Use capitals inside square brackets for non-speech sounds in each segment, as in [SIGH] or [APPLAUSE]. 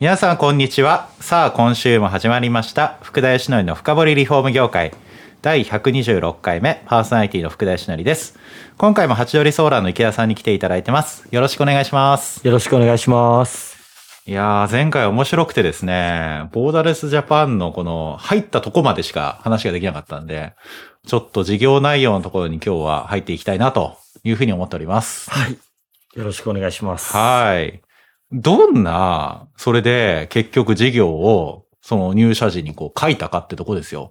皆さんこんにちはさあ今週も始まりました福田義則の深掘りリフォーム業界第126回目パーソナリティの福田義則です今回も八鳥ソーラーの池田さんに来ていただいてますよろしくお願いしますよろしくお願いします。いやー前回面白くてですねボーダレスジャパンのこの入ったとこまでしか話ができなかったんでちょっと事業内容のところに今日は入っていきたいなというふうに思っておりますはい。よろしくお願いします。はい。どんな、それで結局事業を、その入社時にこう書いたかってとこですよ。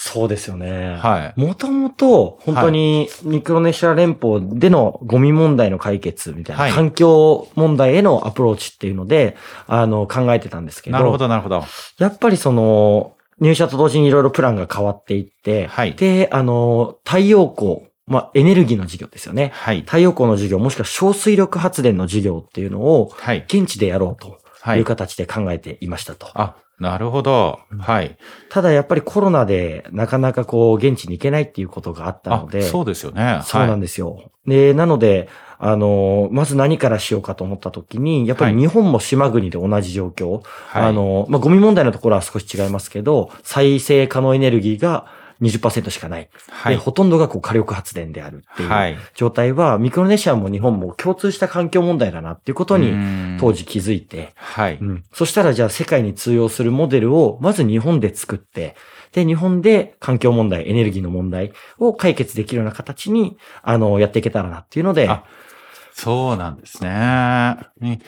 そうですよね。はい。もともと、本当にミクロネシア連邦でのゴミ問題の解決みたいな、はい環境問題へのアプローチっていうので、あの、考えてたんですけど、なるほど、なるほど。やっぱりその、入社と同時にいろいろプランが変わっていって、はいで、あの、太陽光、まあ、エネルギーの事業ですよね。はい。太陽光の事業、もしくは小水力発電の事業っていうのを、はい。現地でやろうとはいいう。形で考えていましたと。あ、なるほど。はい。ただやっぱりコロナでなかなかこう現地に行けないっていうことがあったあので、、そうですよね。そうなんでですよ。で、なので、あの、まず何からしようかと思った時に、やっぱりはい日本も島国で同じ状況、はい。あ、の、まあ、ゴミ問題のところは少し違いますけど、再生可能エネルギーが20%しかない。で、はい。ほとんどがこう火力発電であるってはいいう状態は、ミクロネシアも日本も共通した環境問題だなっていうことに当時気づいて、はい。うん。そしたらじゃあ世界に通用するモデルをまず日本で作って、で、日本で環境問題、エネルギーの問題を解決できるような形に、あの、やっていけたらなっていうので、あそうなんですね。ね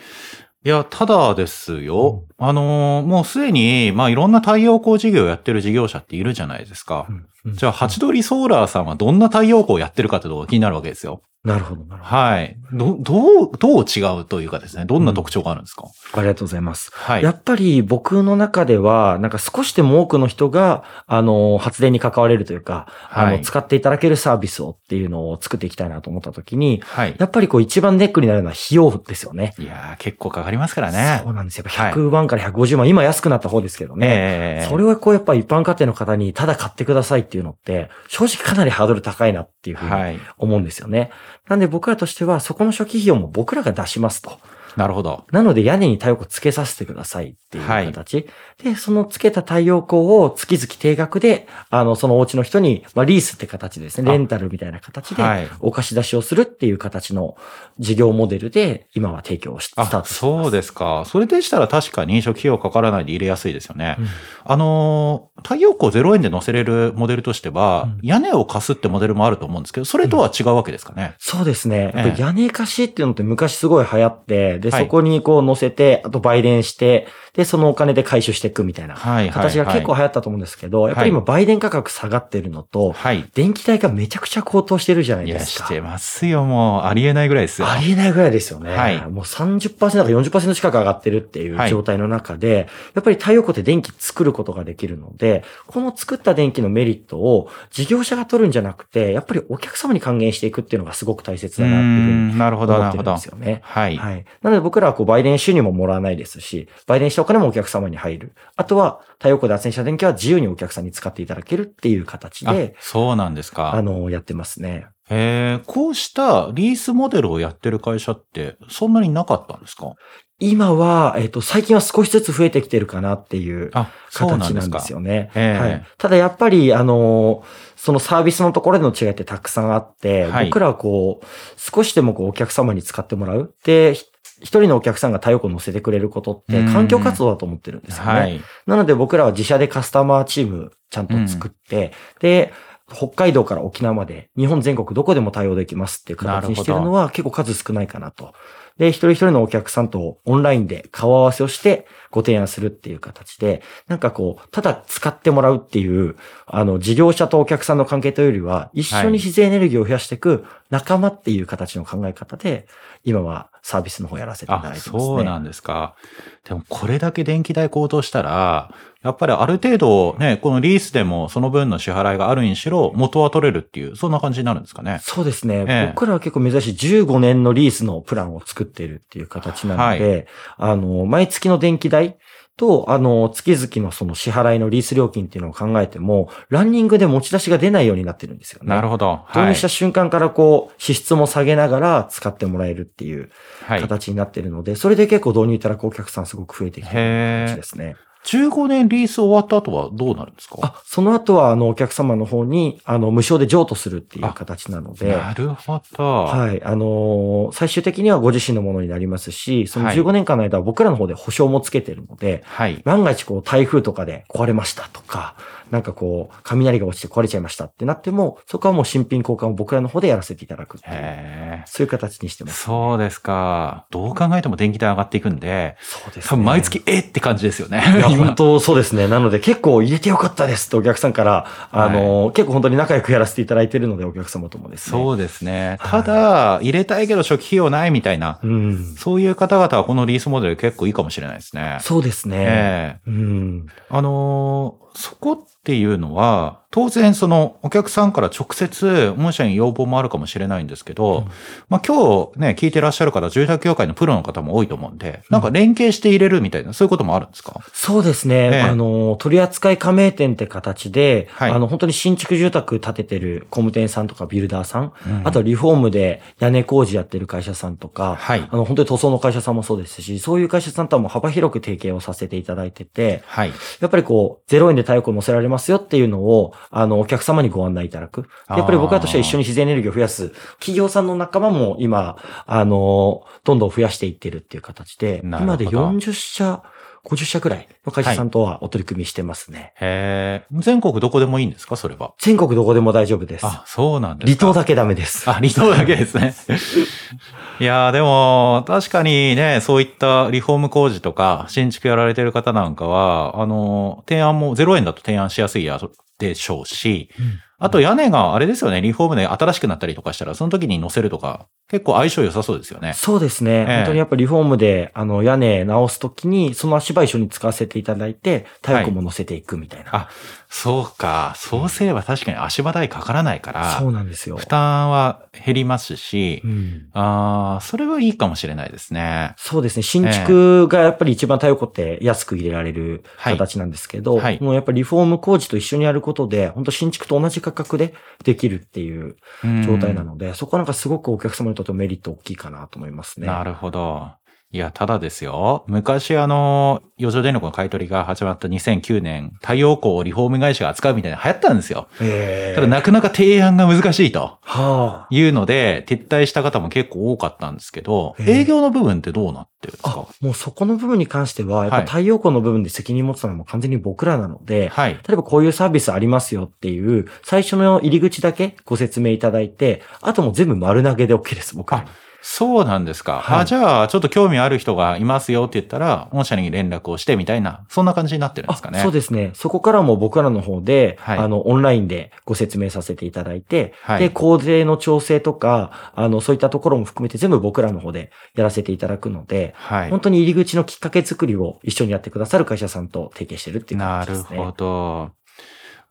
いや、ただですよ。あのーもうすでに、まあ、いろんな太陽光事業をやってる事業者っているじゃないですか。うんじゃあ、ハチドリソーラーさんはどんな太陽光をやってるかってところが気になるわけですよ。なるほど、なるほはい。ど、どう、どう違うというかですね、どんな特徴があるんですか、ど。ありがとうございます。はい。やっぱり僕の中では、なんか少しでも多くの人が、あの、発電に関われるというか、あの、はい使っていただけるサービスをっていうのを作っていきたいなと思ったときに、はい。やっぱりこう一番ネックになるのは費用ですよね。いやー、結構かかりますからねそう。なんですよ。やっぱ100万から150万、今安くなった方ですけどね。ええそれをこうやっぱ一般家庭の方にただ買ってくださいっていうのって、正直かなりハードル高いなっていうふうにはい。思うんですよね。なんで僕らとしてはそこの初期費用も僕らが出しますと。なるほど。なので屋根に太陽光つけさせてくださいっていう形。で、そのつけた太陽光を月々定額で、あの、そのお家の人に、まあリースって形ですね。あレンタルみたいな形ではい、お貸し出しをするっていう形の事業モデルで今は提供し、スターあ、トしてます。そうですか。それでしたら確かに初期費用かからないで入れやすいですよね。うんあのー、太陽光0円で載せれるモデルとしては、うん屋根を貸すってモデルもあると思うんですけど、それとは違うわけですかね。そうですね。屋根貸しっていうのって昔すごい流行って、で、はいそこにこう乗せて、あと売電して、で、そのお金で回収していくみたいなはい、はい。形が結構流行ったと思うんですけど、やっぱり今売電価格下がってるのと、はい。電気代がめちゃくちゃ高騰してるじゃないですか。してますよ。もう、ありえないぐらいですよ。ありえないぐらいですよね。はいもう30%から40%近く上がってるっていうはい状態の中で、やっぱり太陽光って電気作ることができるので、この作った電気のメリットを事業者が取るんじゃなくて、やっぱりお客様に還元していくっていうのがすごく大切だなっていうふうに思ってるんなるほど。ですよね。はい。はい。なので僕らはこう、売電収入ももらわないですし、売電したお金もお客様に入る。あとは、太陽光で発電した電気は自由にお客さんに使っていただけるっていう形あで、、そうなんですか。あの、やってますね。えー、こうしたリースモデルをやってる会社って、そんなになかったんですか？今は、えっ、と、最近は少しずつ増えてきてるかなっていう形なんですよね。ええはい。ただやっぱり、あの、そのサービスのところでの違いってたくさんあって、はい僕らはこう、少しでもこうお客様に使ってもらう。で、ひ一人のお客さんが太陽光乗せてくれることってうん環境活動だと思ってるんですよね。はい。なので僕らは自社でカスタマーチームちゃんと作って、で、北海道から沖縄まで日本全国どこでも対応できますっていう形にしてるのは結構数少ないかなと。で、一人一人のお客さんとオンラインで顔合わせをしてご提案するっていう形で、なんかこう、ただ使ってもらうっていう、あの、事業者とお客さんの関係というよりは、一緒に自然エネルギーを増やしていく仲間っていう形の考え方で、今はサービスの方やらせていただあ、いてますね。そうなんですか。でもこれだけ電気代高騰したら、やっぱりある程度ね、このリースでもその分の支払いがあるにしろ元は取れるっていう、そんな感じになるんですかね。そうですね。ええ僕らは結構珍しい15年のリースのプランを作っているっていう形なので、あの、毎月の電気代と、あの、月々のその支払いのリース料金っていうのを考えても、ランニングで持ち出しが出ないようになってるんですよね。なるほど。導入した瞬間からこう、支出も下げながら使ってもらえるっていうはい。形になってるので、それで結構導入いただくお客さんすごく増えてきてるへー感じですね。15年リース終わった後はどうなるんですか？あ、その後は、あの、お客様の方に、あの、無償で譲渡するっていう形なので、なるほど。はい。あのー最終的にはご自身のものになりますし、そのはい15年間の間は僕らの方で保証もつけてるので、はい。万が一こう台風とかで壊れましたとか、なんかこう、雷が落ちて壊れちゃいましたってなっても、そこはもう新品交換を僕らの方でやらせていただくっていう、そういう形にしてます。そうですか。どう考えても電気代上がっていくんで、そうです多分毎月えって感じですよね。本当そうですね。なので結構入れてよかったですってお客さんから、あのー結構本当に仲良くやらせていただいてるので、お客様ともですね。そうですね。はいただ、入れたいけど初期費用ないみたいな、うん。そういう方々はこのリースモデル結構いいかもしれないですね。そうですね。ええうん。あのーそこっていうのは、当然そのお客さんから直接、御社に要望もあるかもしれないんですけど、うん。まあ今日ね、聞いてらっしゃる方、住宅業界のプロの方も多いと思うんで、なんか連携して入れるみたいな、そういうこともあるんですか？そうですね。ええ。あの、取扱い加盟店って形で、はい。あの、本当に新築住宅建ててる工務店さんとかビルダーさん、うん。あとリフォームで屋根工事やってる会社さんとか、はい。あの、本当に塗装の会社さんもそうですし、そういう会社さんとはもう幅広く提携をさせていただいてて、はい。やっぱりこう、0円で太陽光乗せられますよっていうのを、あの、お客様にご案内いただく。やっぱり僕らとしては一緒に自然エネルギーを増やす。企業さんの仲間も今、あの、どんどん増やしていってるっていう形で、今で40社、50社くらいの会社さんとはお取り組みしてますね。へえ、全国どこでもいいんですかそれは？全国どこでも大丈夫です。あ、そうなんですか。離島だけダメです。あ、離島だけですね。[LAUGHS] いやーでも、確かにね、そういったリフォーム工事とか、新築やられてる方なんかは、あの、提案も0円だと提案しやすいやでしょうし、あと屋根があれですよね、リフォームで新しくなったりとかしたら、その時に乗せるとか、結構相性良さそうですよね。そうですね。ええ本当にやっぱりリフォームで、あの、屋根直すときに、その足場一緒に使わせていただいて、太陽光も乗せていくみたいな。あ、そうか。そうすれば確かに足場代かからないから、そうなんですよ。負担は減りますしう、んああ、それはいいかもしれないですね。そうですね。新築がやっぱり一番太陽光って安く入れられるはい形なんですけど、はいもうやっぱりリフォーム工事と一緒にやることで、本当新築と同じ価格でできるっていう状態なので、そこはなんかすごくお客様にとってもメリット大きいかなと思いますね。なるほど。いや、ただですよ。昔あの、余剰電力の買い取りが始まった2009年、太陽光をリフォーム会社が扱うみたいなの流行ったんですよ。ええただなかなか提案が難しいとはあ。いうので、撤退した方も結構多かったんですけど、営業の部分ってどうなってるんですあか、もうそこの部分に関しては、やっはいぱ太陽光の部分で責任持つのはもう完全に僕らなので、はい。例えばこういうサービスありますよっていう、最初の入り口だけご説明いただいて、あともう全部丸投げで OK です、僕らに。そうなんですか。はいあ、じゃあ、ちょっと興味ある人がいますよって言ったら、御社に連絡をしてみたいな、そんな感じになってるんですかね。そうですね。そこからも僕らの方で、はいあの、オンラインでご説明させていただいて、はいで、工税の調整とか、あの、そういったところも含めて全部僕らの方でやらせていただくので、はい。本当に入り口のきっかけ作りを一緒にやってくださる会社さんと提携してるっていうなる感じですね。ほど。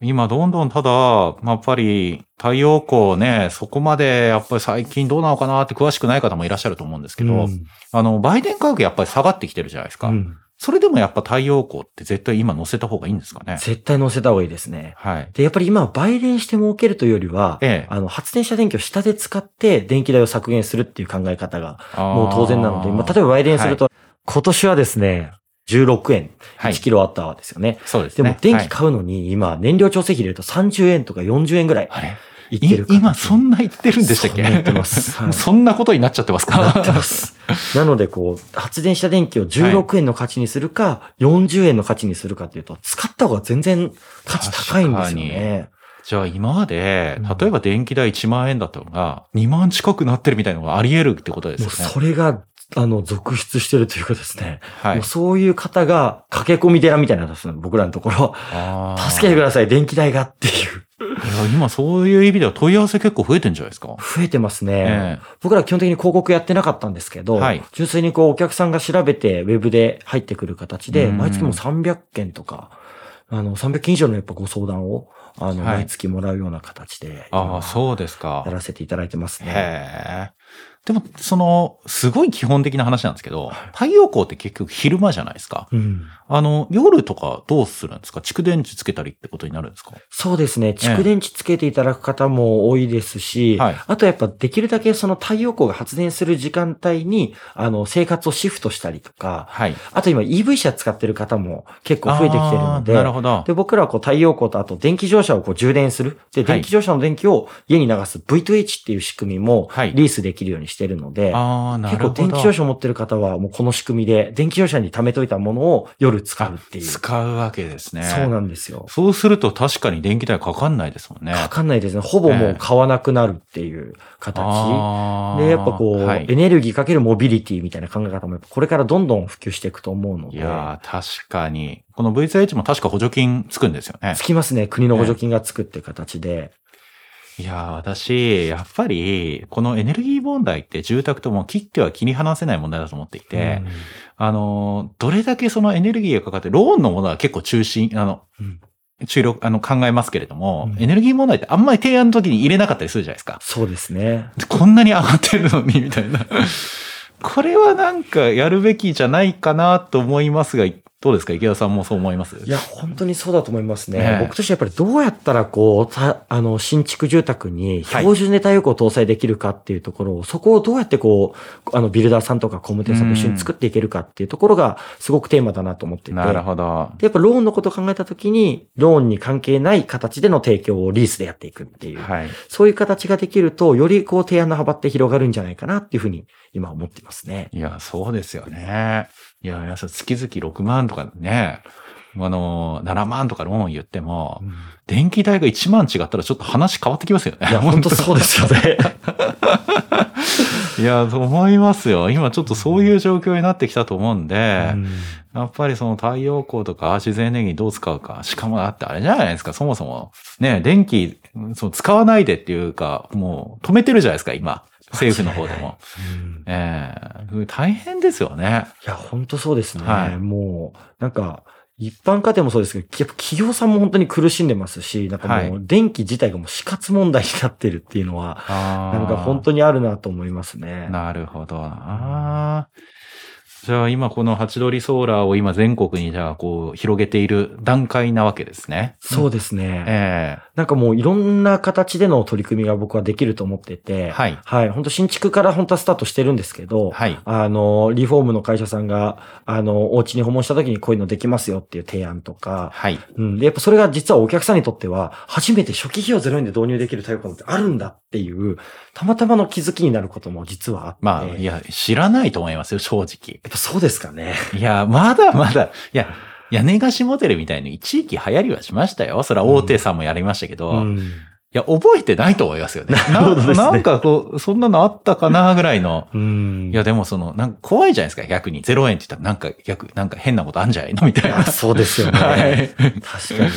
今、どんどんただ、まあやっぱり、太陽光ね、そこまで、やっぱり最近どうなのかなって詳しくない方もいらっしゃると思うんですけど、うんあの、売電価格やっぱり下がってきてるじゃないですか。うんそれでもやっぱ太陽光って絶対今乗せた方がいいんですかね。絶対載せた方がいいですね。はい。で、やっぱり今は売電して儲けるというよりは、ええあの、発電した電気を下で使って電気代を削減するっていう考え方がももう当然なので、まあ、例えば売電すると、今年はですね、16円、はい1キロワットアワーですよね。そうですね。でも電はい気買うのに今、燃料調整費入れると30円とか40円ぐらいあれ？いってるい今そんな言ってるんでしたっけ？そんな言ってます [LAUGHS] はいそんなことになっちゃってますか？なってます。[LAUGHS] なので、こう、発電した電気を16円の価値にするか、40円の価値にするかっていうと、使った方が全然価値高いんですよね。じゃあ今までうん、例えば電気代1万円だったのが、2万近くなってるみたいなのがあり得るってことですよね。それがあの、続出してるというかですね。はいもう。そういう方が駆け込み寺みたいなのですね、僕らのところ。助けてください、電気代がっていう。いや今そういう意味では問い合わせ結構増えてんじゃないですか。増えてますね。え僕ら基本的に広告やってなかったんですけど、はい純粋にこうお客さんが調べてウェブで入ってくる形で、うん毎月もう300件とか、あの、300件以上のやっぱご相談を、あの、はい毎月もらうような形で、ああ、そうですかや。らせていただいてますね。へえ。でも、その、すごい基本的な話なんですけど、太陽光って結局昼間じゃないですか。うん。あの、夜とかどうするんですか？蓄電池つけたりってことになるんですか？そうですね。蓄電池つけていただく方も多いですし、はいあとやっぱできるだけその太陽光が発電する時間帯に、あの、生活をシフトしたりとか、はい。あと今 EV 車使ってる方も結構増えてきてるので、なるほど。で、僕らはこう太陽光とあと電気自動車をこう充電する。で、はい電気自動車の電気を家に流す V2H っていう仕組みもはいリースできるようにしてるので、結。構電気自動車を持ってる方はもうこの仕組みで電気自動車に貯めといたものを夜使うっていう。使うわけですね。そうなんですよ。そうすると確かに電気代かかんないですもんね。かかんないですね。ほぼもう買わなくなるっていう形。で、やっぱこう、はいエネルギーかけるモビリティみたいな考え方もこれからどんどん普及していくと思うので。いやー、確かに。この V2H も確か補助金つくんですよねつ。きますね。国の補助金がつくっていう形で。いやー、私、やっぱり、このエネルギー問題って住宅とも切っては切り離せない問題だと思っていて、あの、どれだけそのエネルギーがかかって、ローンのものは結構中心、あの、うん注力、あの、考えますけれども、うんエネルギー問題ってあんまり提案の時に入れなかったりするじゃないですか。そうですね。こんなに上がってるのに、みたいな。これはなんかやるべきじゃないかなと思いますが、どうですか？池田さんもそう思います？いや、本当にそうだと思いますね。ねえ僕としてやっぱりどうやったらこう、たあの、新築住宅にはい標準で太陽光を搭載できるかっていうところを、そこをどうやってこう、あの、ビルダーさんとか工務店さんと一緒に作っていけるかっていうところが、すごくテーマだなと思ってて。なるほど。で、やっぱローンのことを考えたときに、ローンに関係ない形での提供をリースでやっていくっていう。はい。そういう形ができると、よりこう提案の幅って広がるんじゃないかなっていうふうに今思ってますね。いや、そうですよね。いや、いや月々6万とかね、あの、7万とかローン言っても、電気代が1万違ったらちょっと話変わってきますよね。いや、[LAUGHS] 本当そうですよね。[LAUGHS] いや、と思いますよ。今ちょっとそういう状況になってきたと思うんで、やっぱりその太陽光とか自然エネルギーどう使うか。しかもだってあれじゃないですか、そもそも。ね、電気、その使わないでっていうか、もう止めてるじゃないですか、今。政府の方でも。うんええ大変ですよね。いや、本当そうですね。はいもう、なんか、一般家庭もそうですけど、やっぱ企業さんも本当に苦しんでますし、なんかもはいう電気自体がもう死活問題になってるっていうのは、ななんか本当にあるなと思いますね。なるほどな。じゃあ今このハチドリソーラーを今全国にじゃあこう広げている段階なわけですね。そうですね。えなんかもういろんな形での取り組みが僕はできると思ってて、はいはい。本当新築から本当はスタートしてるんですけど、はいあの、リフォームの会社さんが、あの、お家に訪問した時にこういうのできますよっていう提案とか、はい。うん。で、やっぱそれが実はお客さんにとっては、初めて初期費用0円で導入できる太陽光ってあるんだっていう、たまたまの気づきになることも実はあって。まあ、いや、知らないと思いますよ、正直。ぱそうですかね。いや、まだまだ、いや、屋根貸しモデルみたいに一時期流行りはしましたよ。それは大手さんもやりましたけど、いうん。や、覚えてないと思いますよね。なるほどですねなんかこう、そんなのあったかなぐらいの。うん。いや、でもその、なんか怖いじゃないですか、逆に。0円って言ったら、なんか逆、なんか変なことあんじゃないの？みたいな。そうですよね。[LAUGHS] はい。確かに。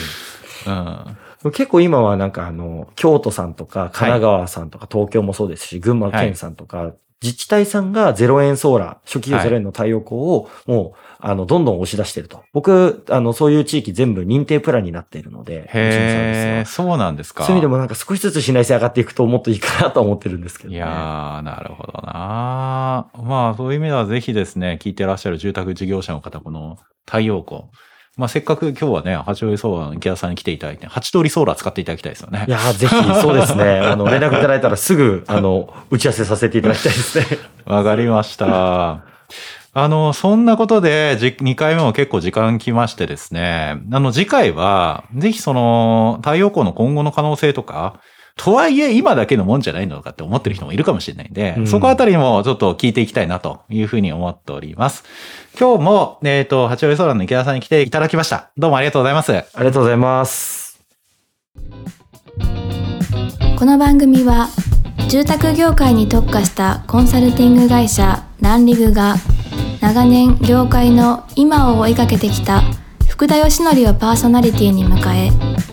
うん。結構今はなんかあの、京都さんとか、神奈川さんとか、東京もそうですし、群馬県さんとか、自治体さんが0円ソーラー、初期費用0円の太陽光を、もう、あの、どんどん押し出してると。僕、あの、そういう地域全部認定プランになっているので、へそうなんですか。そういう意味でもなんか少しずつ信頼性上がっていくともっといいかなと思ってるんですけど、ね。いやー、なるほどなまあ、そういう意味ではぜひですね、聞いてらっしゃる住宅事業者の方、この太陽光。まあ、せっかく今日はね、八折ソーラーの池田さんに来ていただいて、八通りソーラー使っていただきたいですよねい。やーぜひ、そうですね。[LAUGHS] あの、連絡いただいたらすぐ、あの、打ち合わせさせていただきたいですね。[LAUGHS] わかりました。あの、そんなことで、じ2回目も結構時間来ましてですね、あの、次回は、ぜひその、太陽光の今後の可能性とか、とはいえ今だけのもんじゃないのかって思ってる人もいるかもしれないんで、うんそこあたりもちょっと聞いていきたいなというふうに思っております。今日も、えっ、と、八折ソーラーの池田さんに来ていただきました。どうもありがとうございます。ありがとうございます。この番組は住宅業界に特化したコンサルティング会社ランリグが長年業界の今を追いかけてきた福田義則をパーソナリティに迎え